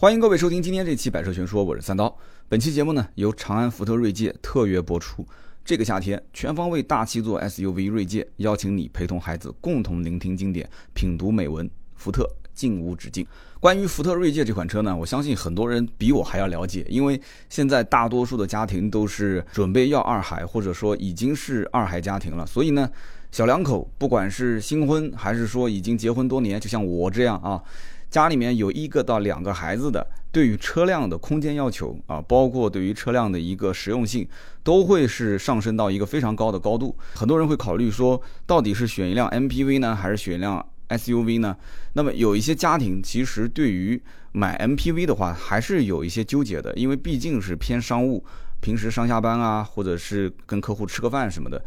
欢迎各位收听今天这期《百车全说》，我是三刀。本期节目呢由长安福特锐界特约播出。这个夏天，全方位大七座 SUV 锐界邀请你陪同孩子共同聆听经典，品读美文。福特进无止境。关于福特锐界这款车呢，我相信很多人比我还要了解，因为现在大多数的家庭都是准备要二孩，或者说已经是二孩家庭了，所以呢，小两口不管是新婚还是说已经结婚多年，就像我这样啊。家里面有一个到两个孩子的，对于车辆的空间要求啊，包括对于车辆的一个实用性，都会是上升到一个非常高的高度。很多人会考虑说，到底是选一辆 MPV 呢，还是选一辆 SUV 呢？那么有一些家庭其实对于买 MPV 的话，还是有一些纠结的，因为毕竟是偏商务，平时上下班啊，或者是跟客户吃个饭什么的。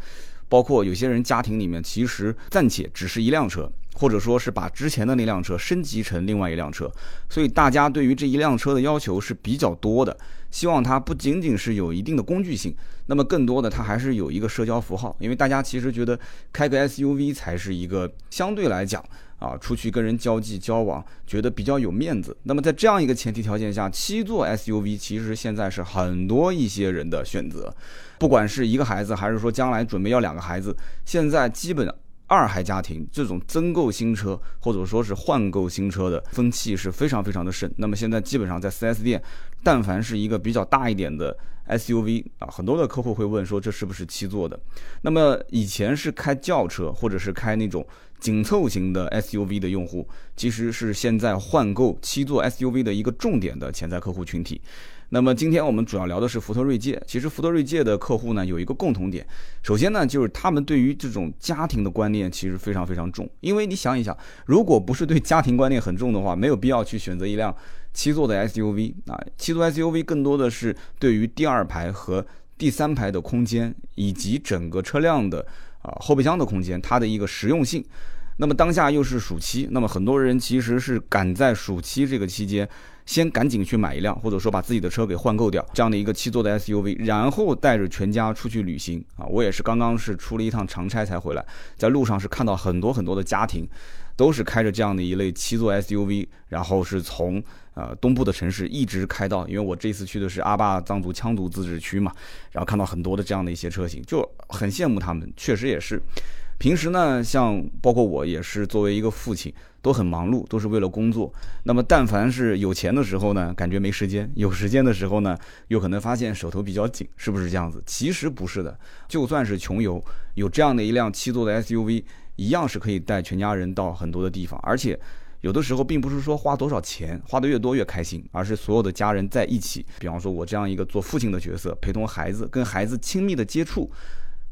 包括有些人家庭里面其实暂且只是一辆车。或者说是把之前的那辆车升级成另外一辆车，所以大家对于这一辆车的要求是比较多的，希望它不仅仅是有一定的工具性，那么更多的它还是有一个社交符号，因为大家其实觉得开个 SUV 才是一个相对来讲啊，出去跟人交际交往觉得比较有面子。那么在这样一个前提条件下，七座 SUV 其实现在是很多一些人的选择，不管是一个孩子还是说将来准备要两个孩子，现在基本。二孩家庭这种增购新车或者说是换购新车的风气是非常非常的盛。那么现在基本上在 4S 店，但凡是一个比较大一点的 SUV 啊，很多的客户会问说这是不是七座的？那么以前是开轿车或者是开那种紧凑型的 SUV 的用户，其实是现在换购七座 SUV 的一个重点的潜在客户群体。那么今天我们主要聊的是福特锐界。其实福特锐界的客户呢有一个共同点，首先呢就是他们对于这种家庭的观念其实非常非常重。因为你想一想，如果不是对家庭观念很重的话，没有必要去选择一辆七座的 SUV 啊。七座 SUV 更多的是对于第二排和第三排的空间以及整个车辆的啊后备箱的空间，它的一个实用性。那么当下又是暑期，那么很多人其实是赶在暑期这个期间。先赶紧去买一辆，或者说把自己的车给换购掉，这样的一个七座的 SUV，然后带着全家出去旅行啊！我也是刚刚是出了一趟长差才回来，在路上是看到很多很多的家庭，都是开着这样的一类七座 SUV，然后是从呃东部的城市一直开到，因为我这次去的是阿坝藏族羌族自治区嘛，然后看到很多的这样的一些车型，就很羡慕他们，确实也是。平时呢，像包括我也是作为一个父亲，都很忙碌，都是为了工作。那么，但凡是有钱的时候呢，感觉没时间；有时间的时候呢，又可能发现手头比较紧，是不是这样子？其实不是的，就算是穷游，有这样的一辆七座的 SUV，一样是可以带全家人到很多的地方。而且，有的时候并不是说花多少钱，花的越多越开心，而是所有的家人在一起。比方说，我这样一个做父亲的角色，陪同孩子，跟孩子亲密的接触。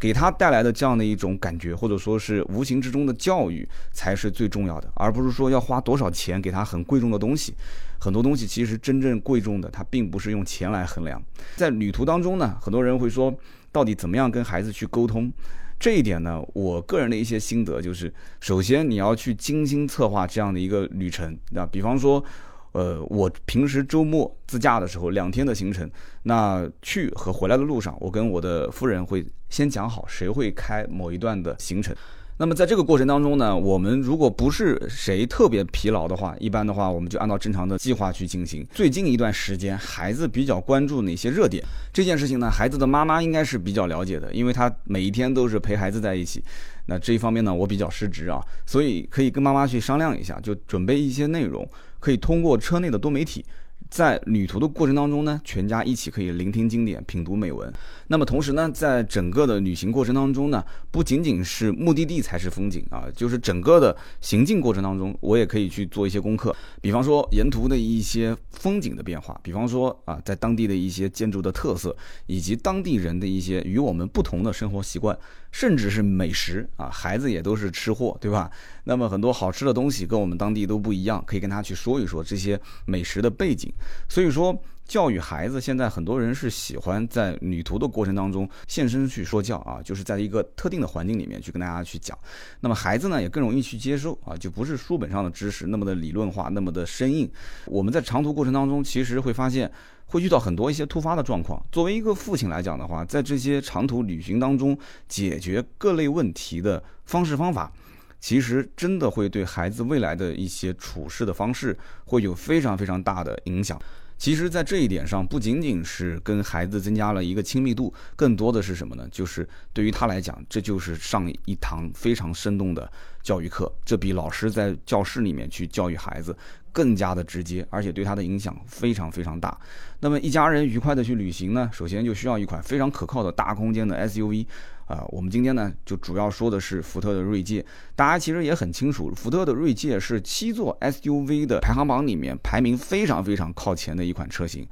给他带来的这样的一种感觉，或者说是无形之中的教育，才是最重要的，而不是说要花多少钱给他很贵重的东西。很多东西其实真正贵重的，它并不是用钱来衡量。在旅途当中呢，很多人会说，到底怎么样跟孩子去沟通？这一点呢，我个人的一些心得就是，首先你要去精心策划这样的一个旅程，那比方说。呃，我平时周末自驾的时候，两天的行程，那去和回来的路上，我跟我的夫人会先讲好谁会开某一段的行程。那么在这个过程当中呢，我们如果不是谁特别疲劳的话，一般的话我们就按照正常的计划去进行。最近一段时间，孩子比较关注哪些热点？这件事情呢，孩子的妈妈应该是比较了解的，因为她每一天都是陪孩子在一起。那这一方面呢，我比较失职啊，所以可以跟妈妈去商量一下，就准备一些内容。可以通过车内的多媒体，在旅途的过程当中呢，全家一起可以聆听经典、品读美文。那么同时呢，在整个的旅行过程当中呢，不仅仅是目的地才是风景啊，就是整个的行进过程当中，我也可以去做一些功课。比方说沿途的一些风景的变化，比方说啊，在当地的一些建筑的特色，以及当地人的一些与我们不同的生活习惯。甚至是美食啊，孩子也都是吃货，对吧？那么很多好吃的东西跟我们当地都不一样，可以跟他去说一说这些美食的背景。所以说，教育孩子，现在很多人是喜欢在旅途的过程当中现身去说教啊，就是在一个特定的环境里面去跟大家去讲。那么孩子呢，也更容易去接受啊，就不是书本上的知识那么的理论化，那么的生硬。我们在长途过程当中，其实会发现。会遇到很多一些突发的状况。作为一个父亲来讲的话，在这些长途旅行当中，解决各类问题的方式方法，其实真的会对孩子未来的一些处事的方式会有非常非常大的影响。其实，在这一点上，不仅仅是跟孩子增加了一个亲密度，更多的是什么呢？就是对于他来讲，这就是上一堂非常生动的教育课，这比老师在教室里面去教育孩子更加的直接，而且对他的影响非常非常大。那么，一家人愉快的去旅行呢，首先就需要一款非常可靠的大空间的 SUV。啊，我们今天呢就主要说的是福特的锐界。大家其实也很清楚，福特的锐界是七座 SUV 的排行榜里面排名非常非常靠前的一款车型。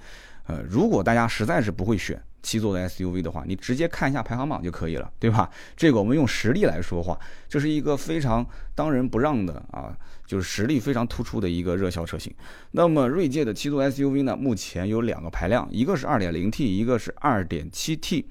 呃，如果大家实在是不会选七座的 SUV 的话，你直接看一下排行榜就可以了，对吧？这个我们用实力来说话，这是一个非常当仁不让的啊，就是实力非常突出的一个热销车型。那么锐界的七座 SUV 呢，目前有两个排量，一个是 2.0T，一个是 2.7T。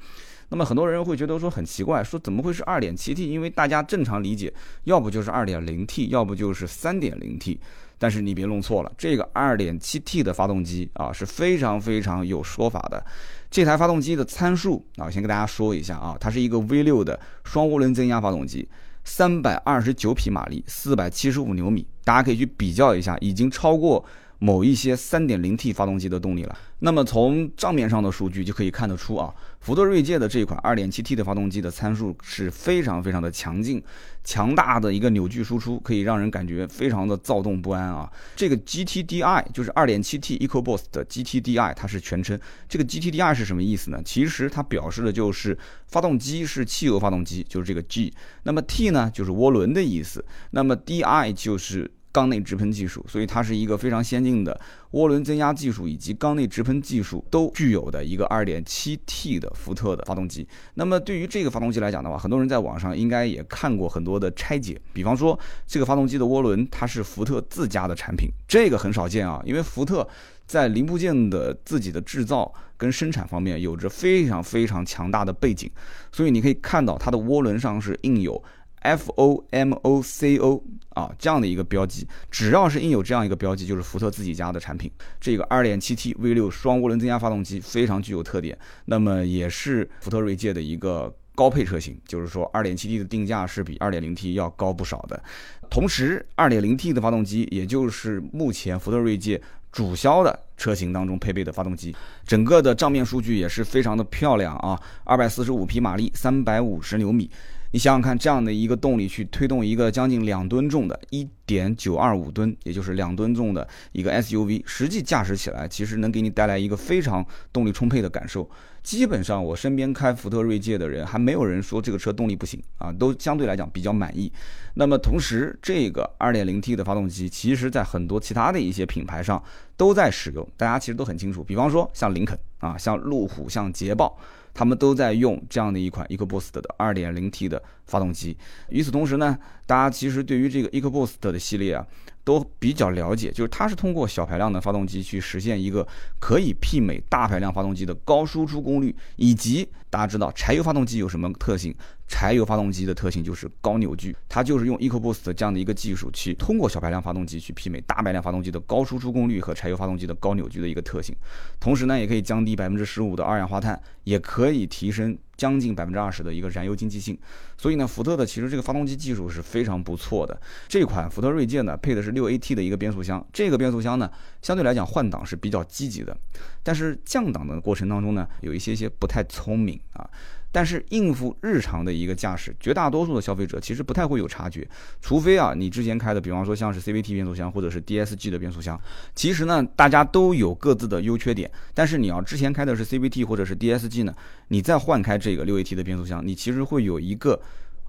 那么很多人会觉得说很奇怪，说怎么会是二点七 T？因为大家正常理解，要不就是二点零 T，要不就是三点零 T。但是你别弄错了，这个二点七 T 的发动机啊是非常非常有说法的。这台发动机的参数啊，先跟大家说一下啊，它是一个 V 六的双涡轮增压发动机，三百二十九匹马力，四百七十五牛米，大家可以去比较一下，已经超过。某一些 3.0T 发动机的动力了，那么从账面上的数据就可以看得出啊，福特锐界的这款 2.7T 的发动机的参数是非常非常的强劲，强大的一个扭矩输出可以让人感觉非常的躁动不安啊。这个 GTDI 就是 2.7T EcoBoost 的 GTDI，它是全称。这个 GTDI 是什么意思呢？其实它表示的就是发动机是汽油发动机，就是这个 G。那么 T 呢，就是涡轮的意思。那么 DI 就是。缸内直喷技术，所以它是一个非常先进的涡轮增压技术以及缸内直喷技术都具有的一个 2.7T 的福特的发动机。那么对于这个发动机来讲的话，很多人在网上应该也看过很多的拆解，比方说这个发动机的涡轮它是福特自家的产品，这个很少见啊，因为福特在零部件的自己的制造跟生产方面有着非常非常强大的背景，所以你可以看到它的涡轮上是印有。F O M O C O 啊，这样的一个标记，只要是印有这样一个标记，就是福特自己家的产品。这个 2.7T V6 双涡轮增压发动机非常具有特点，那么也是福特锐界的一个高配车型，就是说 2.7T 的定价是比 2.0T 要高不少的。同时，2.0T 的发动机，也就是目前福特锐界主销的车型当中配备的发动机，整个的账面数据也是非常的漂亮啊，245匹马力，350牛米。你想想看，这样的一个动力去推动一个将近两吨重的，一点九二五吨，也就是两吨重的一个 SUV，实际驾驶起来其实能给你带来一个非常动力充沛的感受。基本上我身边开福特锐界的人，还没有人说这个车动力不行啊，都相对来讲比较满意。那么同时，这个二点零 T 的发动机，其实在很多其他的一些品牌上都在使用，大家其实都很清楚。比方说像林肯啊，像路虎，像捷豹。他们都在用这样的一款 EcoBoost 的 2.0T 的发动机。与此同时呢，大家其实对于这个 EcoBoost 的系列啊，都比较了解，就是它是通过小排量的发动机去实现一个可以媲美大排量发动机的高输出功率，以及大家知道柴油发动机有什么特性？柴油发动机的特性就是高扭矩，它就是用 EcoBoost 这样的一个技术去通过小排量发动机去媲美大排量发动机的高输出功率和柴油发动机的高扭矩的一个特性。同时呢，也可以降低百分之十五的二氧化碳，也可以提升将近百分之二十的一个燃油经济性。所以呢，福特的其实这个发动机技术是非常不错的。这款福特锐界呢，配的是六 AT 的一个变速箱，这个变速箱呢，相对来讲换挡是比较积极的，但是降档的过程当中呢，有一些些不太聪明啊。但是应付日常的一个驾驶，绝大多数的消费者其实不太会有察觉，除非啊，你之前开的，比方说像是 CVT 变速箱或者是 DSG 的变速箱，其实呢，大家都有各自的优缺点。但是你要之前开的是 CVT 或者是 DSG 呢，你再换开这个六 AT 的变速箱，你其实会有一个。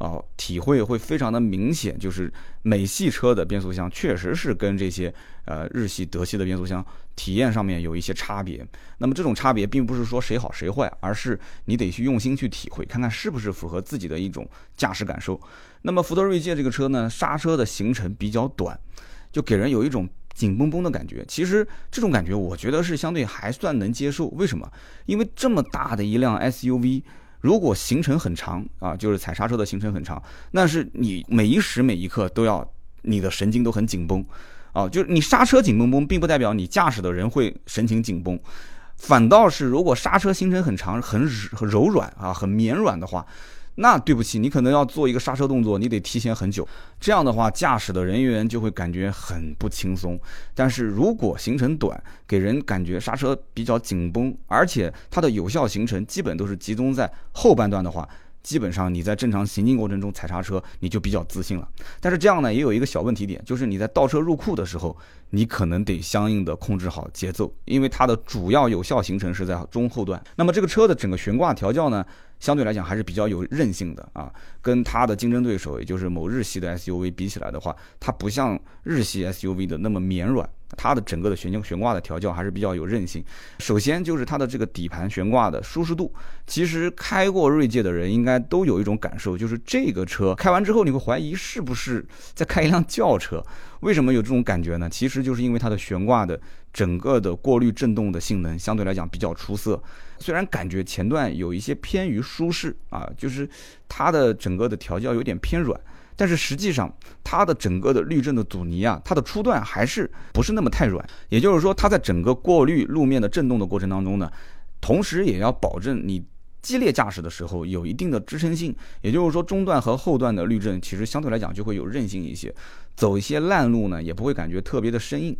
哦，体会会非常的明显，就是美系车的变速箱确实是跟这些呃日系、德系的变速箱体验上面有一些差别。那么这种差别并不是说谁好谁坏，而是你得去用心去体会，看看是不是符合自己的一种驾驶感受。那么福特锐界这个车呢，刹车的行程比较短，就给人有一种紧绷绷的感觉。其实这种感觉我觉得是相对还算能接受。为什么？因为这么大的一辆 SUV。如果行程很长啊，就是踩刹车的行程很长，那是你每一时每一刻都要你的神经都很紧绷，啊，就是你刹车紧绷绷，并不代表你驾驶的人会神情紧绷，反倒是如果刹车行程很长、很很柔软啊、很绵软的话，那对不起，你可能要做一个刹车动作，你得提前很久。这样的话，驾驶的人员就会感觉很不轻松。但是如果行程短，给人感觉刹车比较紧绷，而且它的有效行程基本都是集中在后半段的话。基本上你在正常行进过程中踩刹车，你就比较自信了。但是这样呢，也有一个小问题点，就是你在倒车入库的时候，你可能得相应的控制好节奏，因为它的主要有效行程是在中后段。那么这个车的整个悬挂调教呢，相对来讲还是比较有韧性的啊，跟它的竞争对手，也就是某日系的 SUV 比起来的话，它不像日系 SUV 的那么绵软。它的整个的悬悬挂的调教还是比较有韧性。首先就是它的这个底盘悬挂的舒适度，其实开过锐界的人应该都有一种感受，就是这个车开完之后你会怀疑是不是在开一辆轿车。为什么有这种感觉呢？其实就是因为它的悬挂的整个的过滤震动的性能相对来讲比较出色。虽然感觉前段有一些偏于舒适啊，就是它的整个的调教有点偏软。但是实际上，它的整个的滤震的阻尼啊，它的初段还是不是那么太软。也就是说，它在整个过滤路面的震动的过程当中呢，同时也要保证你激烈驾驶的时候有一定的支撑性。也就是说，中段和后段的滤震其实相对来讲就会有韧性一些，走一些烂路呢也不会感觉特别的生硬。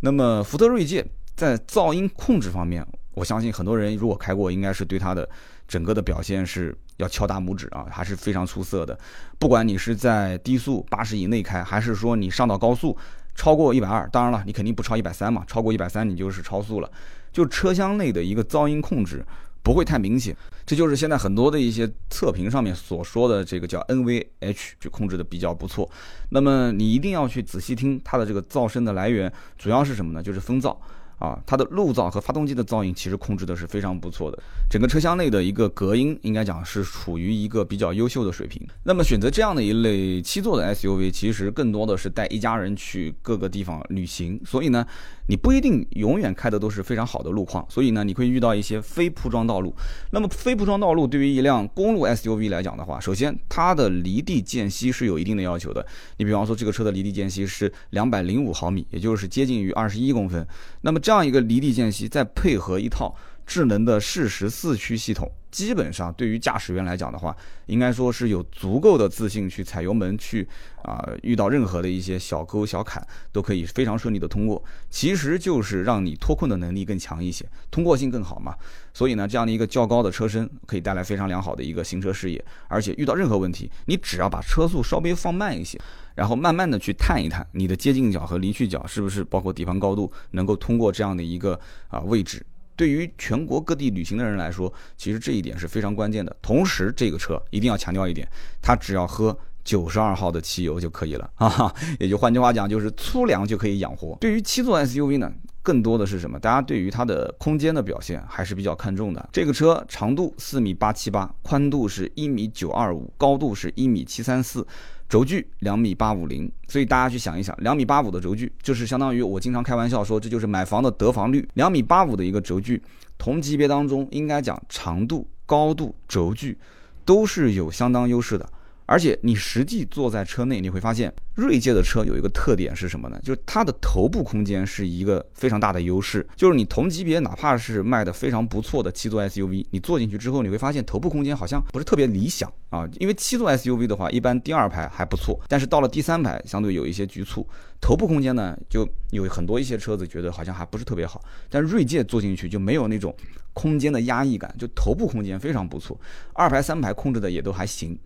那么福特锐界在噪音控制方面，我相信很多人如果开过，应该是对它的整个的表现是。要敲大拇指啊，还是非常出色的。不管你是在低速八十以内开，还是说你上到高速超过一百二，当然了，你肯定不超一百三嘛，超过一百三你就是超速了。就车厢内的一个噪音控制不会太明显，这就是现在很多的一些测评上面所说的这个叫 NVH 就控制的比较不错。那么你一定要去仔细听它的这个噪声的来源，主要是什么呢？就是风噪。啊，它的路噪和发动机的噪音其实控制的是非常不错的，整个车厢内的一个隔音应该讲是处于一个比较优秀的水平。那么选择这样的一类七座的 SUV，其实更多的是带一家人去各个地方旅行，所以呢。你不一定永远开的都是非常好的路况，所以呢，你会遇到一些非铺装道路。那么非铺装道路对于一辆公路 SUV 来讲的话，首先它的离地间隙是有一定的要求的。你比方说这个车的离地间隙是两百零五毫米，也就是接近于二十一公分。那么这样一个离地间隙，再配合一套。智能的适时四驱系统，基本上对于驾驶员来讲的话，应该说是有足够的自信去踩油门去啊，遇到任何的一些小沟小坎都可以非常顺利的通过。其实就是让你脱困的能力更强一些，通过性更好嘛。所以呢，这样的一个较高的车身可以带来非常良好的一个行车视野，而且遇到任何问题，你只要把车速稍微放慢一些，然后慢慢的去探一探你的接近角和离去角是不是包括底盘高度能够通过这样的一个啊位置。对于全国各地旅行的人来说，其实这一点是非常关键的。同时，这个车一定要强调一点，它只要喝九十二号的汽油就可以了啊，也就换句话讲，就是粗粮就可以养活。对于七座 SUV 呢，更多的是什么？大家对于它的空间的表现还是比较看重的。这个车长度四米八七八，宽度是一米九二五，高度是一米七三四。轴距两米八五零，所以大家去想一想，两米八五的轴距，就是相当于我经常开玩笑说，这就是买房的得房率。两米八五的一个轴距，同级别当中应该讲长度、高度、轴距都是有相当优势的。而且你实际坐在车内，你会发现锐界的车有一个特点是什么呢？就是它的头部空间是一个非常大的优势。就是你同级别哪怕是卖的非常不错的七座 SUV，你坐进去之后，你会发现头部空间好像不是特别理想啊。因为七座 SUV 的话，一般第二排还不错，但是到了第三排相对有一些局促。头部空间呢，就有很多一些车子觉得好像还不是特别好，但锐界坐进去就没有那种。空间的压抑感，就头部空间非常不错，二排三排控制的也都还行。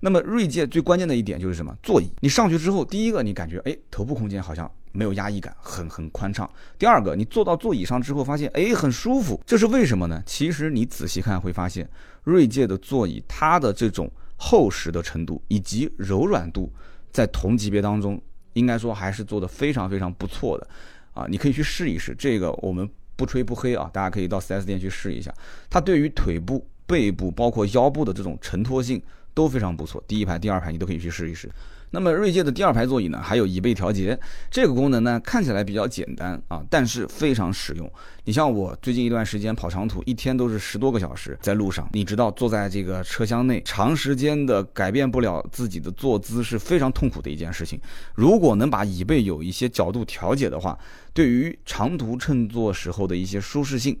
那么锐界最关键的一点就是什么？座椅，你上去之后，第一个你感觉哎，头部空间好像没有压抑感，很很宽敞。第二个，你坐到座椅上之后，发现哎，很舒服。这是为什么呢？其实你仔细看会发现，锐界的座椅它的这种厚实的程度以及柔软度，在同级别当中，应该说还是做的非常非常不错的。啊，你可以去试一试这个我们。不吹不黑啊，大家可以到 4S 店去试一下。它对于腿部、背部，包括腰部的这种承托性都非常不错。第一排、第二排你都可以去试一试。那么锐界的第二排座椅呢，还有椅背调节，这个功能呢看起来比较简单啊，但是非常实用。你像我最近一段时间跑长途，一天都是十多个小时在路上，你知道坐在这个车厢内，长时间的改变不了自己的坐姿是非常痛苦的一件事情。如果能把椅背有一些角度调节的话，对于长途乘坐时候的一些舒适性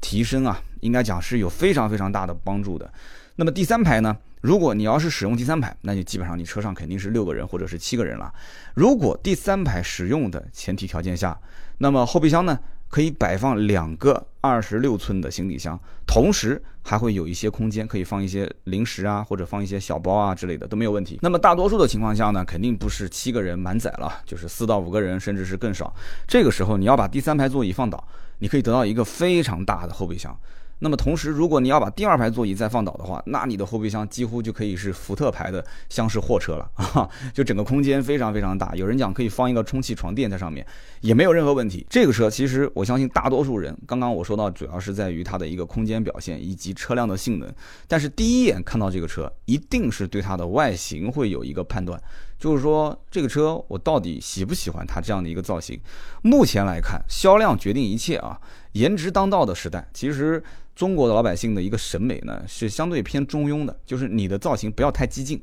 提升啊，应该讲是有非常非常大的帮助的。那么第三排呢？如果你要是使用第三排，那就基本上你车上肯定是六个人或者是七个人了。如果第三排使用的前提条件下，那么后备箱呢？可以摆放两个二十六寸的行李箱，同时还会有一些空间可以放一些零食啊，或者放一些小包啊之类的都没有问题。那么大多数的情况下呢，肯定不是七个人满载了，就是四到五个人，甚至是更少。这个时候你要把第三排座椅放倒，你可以得到一个非常大的后备箱。那么同时，如果你要把第二排座椅再放倒的话，那你的后备箱几乎就可以是福特牌的厢式货车了 啊！就整个空间非常非常大，有人讲可以放一个充气床垫在上面，也没有任何问题。这个车其实我相信大多数人，刚刚我说到主要是在于它的一个空间表现以及车辆的性能，但是第一眼看到这个车，一定是对它的外形会有一个判断，就是说这个车我到底喜不喜欢它这样的一个造型。目前来看，销量决定一切啊！颜值当道的时代，其实。中国的老百姓的一个审美呢，是相对偏中庸的，就是你的造型不要太激进。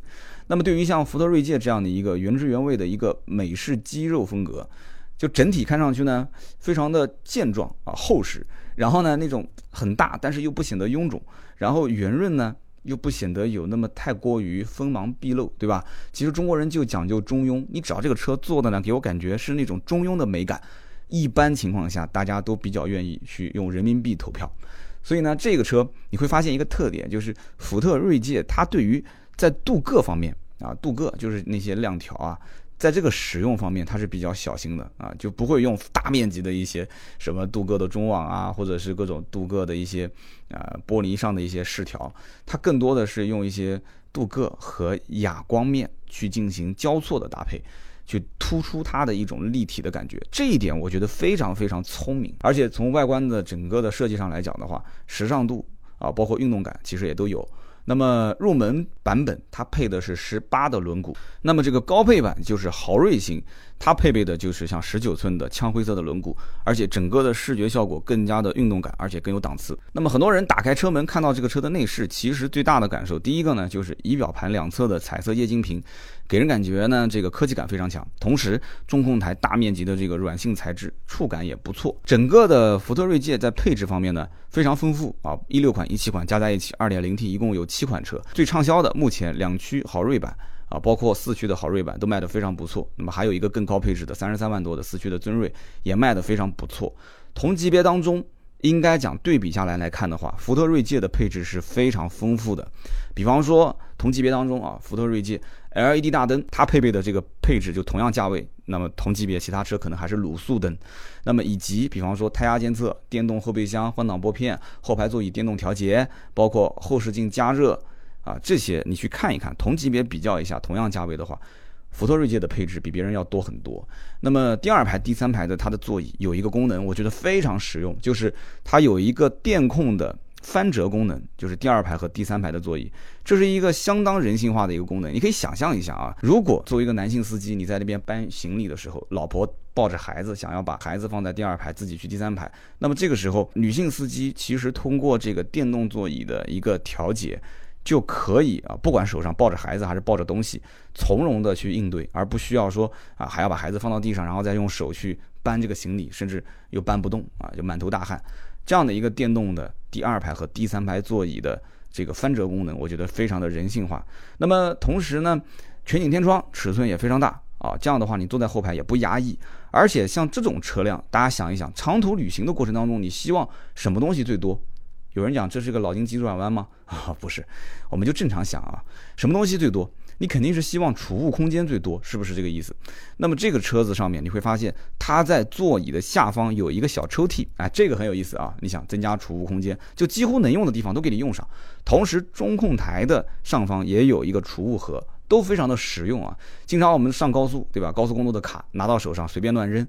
那么对于像福特锐界这样的一个原汁原味的一个美式肌肉风格，就整体看上去呢，非常的健壮啊，厚实，然后呢那种很大，但是又不显得臃肿，然后圆润呢又不显得有那么太过于锋芒毕露，对吧？其实中国人就讲究中庸，你只要这个车做的呢，给我感觉是那种中庸的美感，一般情况下大家都比较愿意去用人民币投票。所以呢，这个车你会发现一个特点，就是福特锐界它对于在镀铬方面啊，镀铬就是那些亮条啊，在这个使用方面它是比较小心的啊，就不会用大面积的一些什么镀铬的中网啊，或者是各种镀铬的一些啊玻璃上的一些饰条，它更多的是用一些镀铬和哑光面去进行交错的搭配。去突出它的一种立体的感觉，这一点我觉得非常非常聪明，而且从外观的整个的设计上来讲的话，时尚度啊，包括运动感，其实也都有。那么入门版本它配的是十八的轮毂，那么这个高配版就是豪锐型，它配备的就是像十九寸的枪灰色的轮毂，而且整个的视觉效果更加的运动感，而且更有档次。那么很多人打开车门看到这个车的内饰，其实最大的感受，第一个呢就是仪表盘两侧的彩色液晶屏。给人感觉呢，这个科技感非常强，同时中控台大面积的这个软性材质，触感也不错。整个的福特锐界在配置方面呢非常丰富啊，一六款、一七款加在一起，二点零 T 一共有七款车。最畅销的目前两驱豪锐版啊，包括四驱的豪锐版都卖得非常不错。那么还有一个更高配置的三十三万多的四驱的尊锐也卖得非常不错。同级别当中。应该讲对比下来来看的话，福特锐界的配置是非常丰富的。比方说同级别当中啊，福特锐界 LED 大灯，它配备的这个配置就同样价位，那么同级别其他车可能还是卤素灯。那么以及比方说胎压监测、电动后备箱、换挡拨片、后排座椅电动调节，包括后视镜加热啊，这些你去看一看，同级别比较一下，同样价位的话。福特锐界的配置比别人要多很多。那么第二排、第三排的它的座椅有一个功能，我觉得非常实用，就是它有一个电控的翻折功能，就是第二排和第三排的座椅，这是一个相当人性化的一个功能。你可以想象一下啊，如果作为一个男性司机，你在那边搬行李的时候，老婆抱着孩子，想要把孩子放在第二排，自己去第三排，那么这个时候女性司机其实通过这个电动座椅的一个调节。就可以啊，不管手上抱着孩子还是抱着东西，从容的去应对，而不需要说啊还要把孩子放到地上，然后再用手去搬这个行李，甚至又搬不动啊，就满头大汗。这样的一个电动的第二排和第三排座椅的这个翻折功能，我觉得非常的人性化。那么同时呢，全景天窗尺寸也非常大啊，这样的话你坐在后排也不压抑。而且像这种车辆，大家想一想，长途旅行的过程当中，你希望什么东西最多？有人讲这是个脑筋急转弯吗？啊，不是，我们就正常想啊，什么东西最多？你肯定是希望储物空间最多，是不是这个意思？那么这个车子上面你会发现，它在座椅的下方有一个小抽屉，哎，这个很有意思啊。你想增加储物空间，就几乎能用的地方都给你用上。同时，中控台的上方也有一个储物盒，都非常的实用啊。经常我们上高速，对吧？高速公路的卡拿到手上随便乱扔。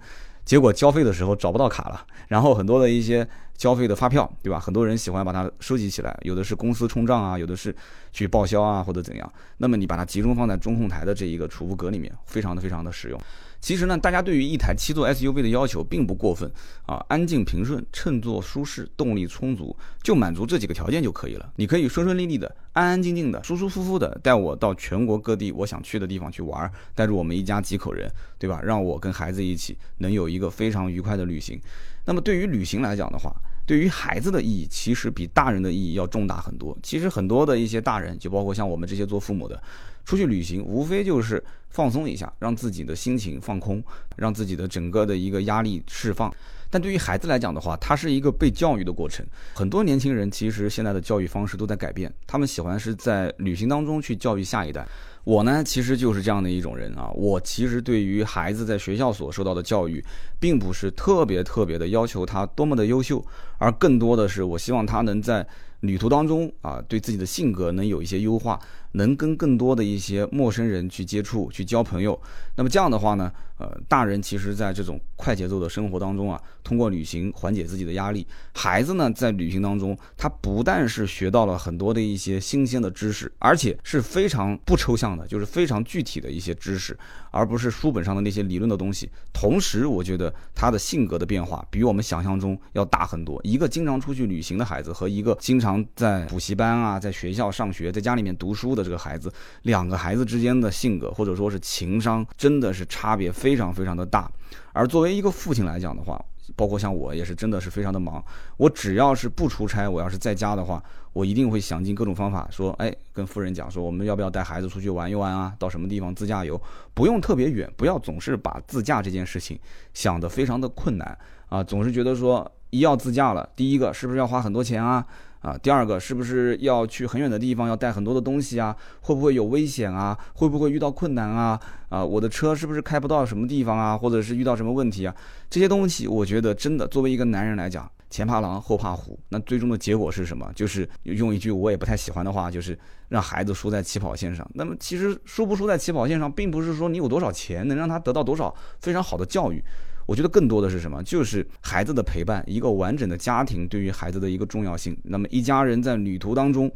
结果交费的时候找不到卡了，然后很多的一些交费的发票，对吧？很多人喜欢把它收集起来，有的是公司冲账啊，有的是去报销啊，或者怎样。那么你把它集中放在中控台的这一个储物格里面，非常的非常的实用。其实呢，大家对于一台七座 SUV 的要求并不过分啊，安静平顺、乘坐舒适、动力充足，就满足这几个条件就可以了。你可以顺顺利利的、安安静静的、舒舒服服的带我到全国各地我想去的地方去玩，带着我们一家几口人，对吧？让我跟孩子一起能有一个非常愉快的旅行。那么对于旅行来讲的话，对于孩子的意义，其实比大人的意义要重大很多。其实很多的一些大人，就包括像我们这些做父母的，出去旅行无非就是放松一下，让自己的心情放空，让自己的整个的一个压力释放。但对于孩子来讲的话，它是一个被教育的过程。很多年轻人其实现在的教育方式都在改变，他们喜欢是在旅行当中去教育下一代。我呢，其实就是这样的一种人啊。我其实对于孩子在学校所受到的教育，并不是特别特别的要求他多么的优秀，而更多的是我希望他能在旅途当中啊，对自己的性格能有一些优化。能跟更多的一些陌生人去接触、去交朋友，那么这样的话呢，呃，大人其实在这种快节奏的生活当中啊，通过旅行缓解自己的压力。孩子呢，在旅行当中，他不但是学到了很多的一些新鲜的知识，而且是非常不抽象的，就是非常具体的一些知识，而不是书本上的那些理论的东西。同时，我觉得他的性格的变化比我们想象中要大很多。一个经常出去旅行的孩子和一个经常在补习班啊，在学校上学，在家里面读书的。这个孩子，两个孩子之间的性格或者说是情商，真的是差别非非常非常的大。而作为一个父亲来讲的话，包括像我也是真的是非常的忙。我只要是不出差，我要是在家的话，我一定会想尽各种方法，说，哎，跟夫人讲说，我们要不要带孩子出去玩一玩啊？到什么地方自驾游？不用特别远，不要总是把自驾这件事情想得非常的困难啊，总是觉得说，一要自驾了，第一个是不是要花很多钱啊？啊，第二个是不是要去很远的地方，要带很多的东西啊？会不会有危险啊？会不会遇到困难啊？啊，我的车是不是开不到什么地方啊？或者是遇到什么问题啊？这些东西，我觉得真的，作为一个男人来讲，前怕狼后怕虎，那最终的结果是什么？就是用一句我也不太喜欢的话，就是让孩子输在起跑线上。那么其实输不输在起跑线上，并不是说你有多少钱能让他得到多少非常好的教育。我觉得更多的是什么？就是孩子的陪伴，一个完整的家庭对于孩子的一个重要性。那么一家人在旅途当中，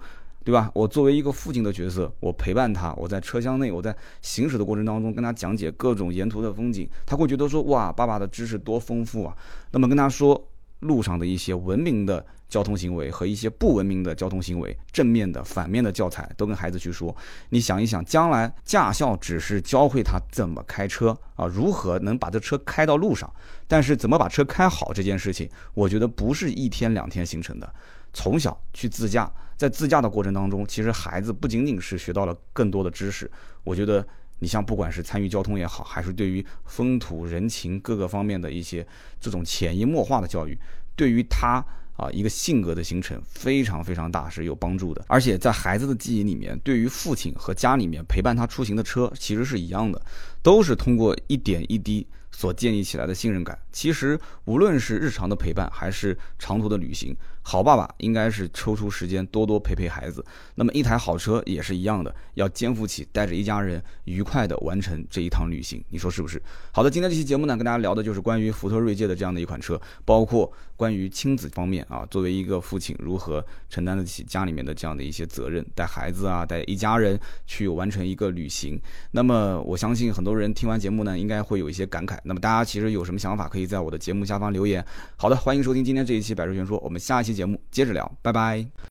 对吧？我作为一个父亲的角色，我陪伴他，我在车厢内，我在行驶的过程当中跟他讲解各种沿途的风景，他会觉得说哇，爸爸的知识多丰富啊。那么跟他说路上的一些文明的。交通行为和一些不文明的交通行为，正面的、反面的教材都跟孩子去说。你想一想，将来驾校只是教会他怎么开车啊，如何能把这车开到路上，但是怎么把车开好这件事情，我觉得不是一天两天形成的。从小去自驾，在自驾的过程当中，其实孩子不仅仅是学到了更多的知识。我觉得你像不管是参与交通也好，还是对于风土人情各个方面的一些这种潜移默化的教育，对于他。啊，一个性格的形成非常非常大，是有帮助的。而且在孩子的记忆里面，对于父亲和家里面陪伴他出行的车，其实是一样的，都是通过一点一滴。所建立起来的信任感，其实无论是日常的陪伴，还是长途的旅行，好爸爸应该是抽出时间多多陪陪孩子。那么一台好车也是一样的，要肩负起带着一家人愉快的完成这一趟旅行，你说是不是？好的，今天这期节目呢，跟大家聊的就是关于福特锐界的这样的一款车，包括关于亲子方面啊，作为一个父亲如何承担得起家里面的这样的一些责任，带孩子啊，带一家人去完成一个旅行。那么我相信很多人听完节目呢，应该会有一些感慨。那么大家其实有什么想法，可以在我的节目下方留言。好的，欢迎收听今天这一期《百车全说》，我们下一期节目接着聊，拜拜。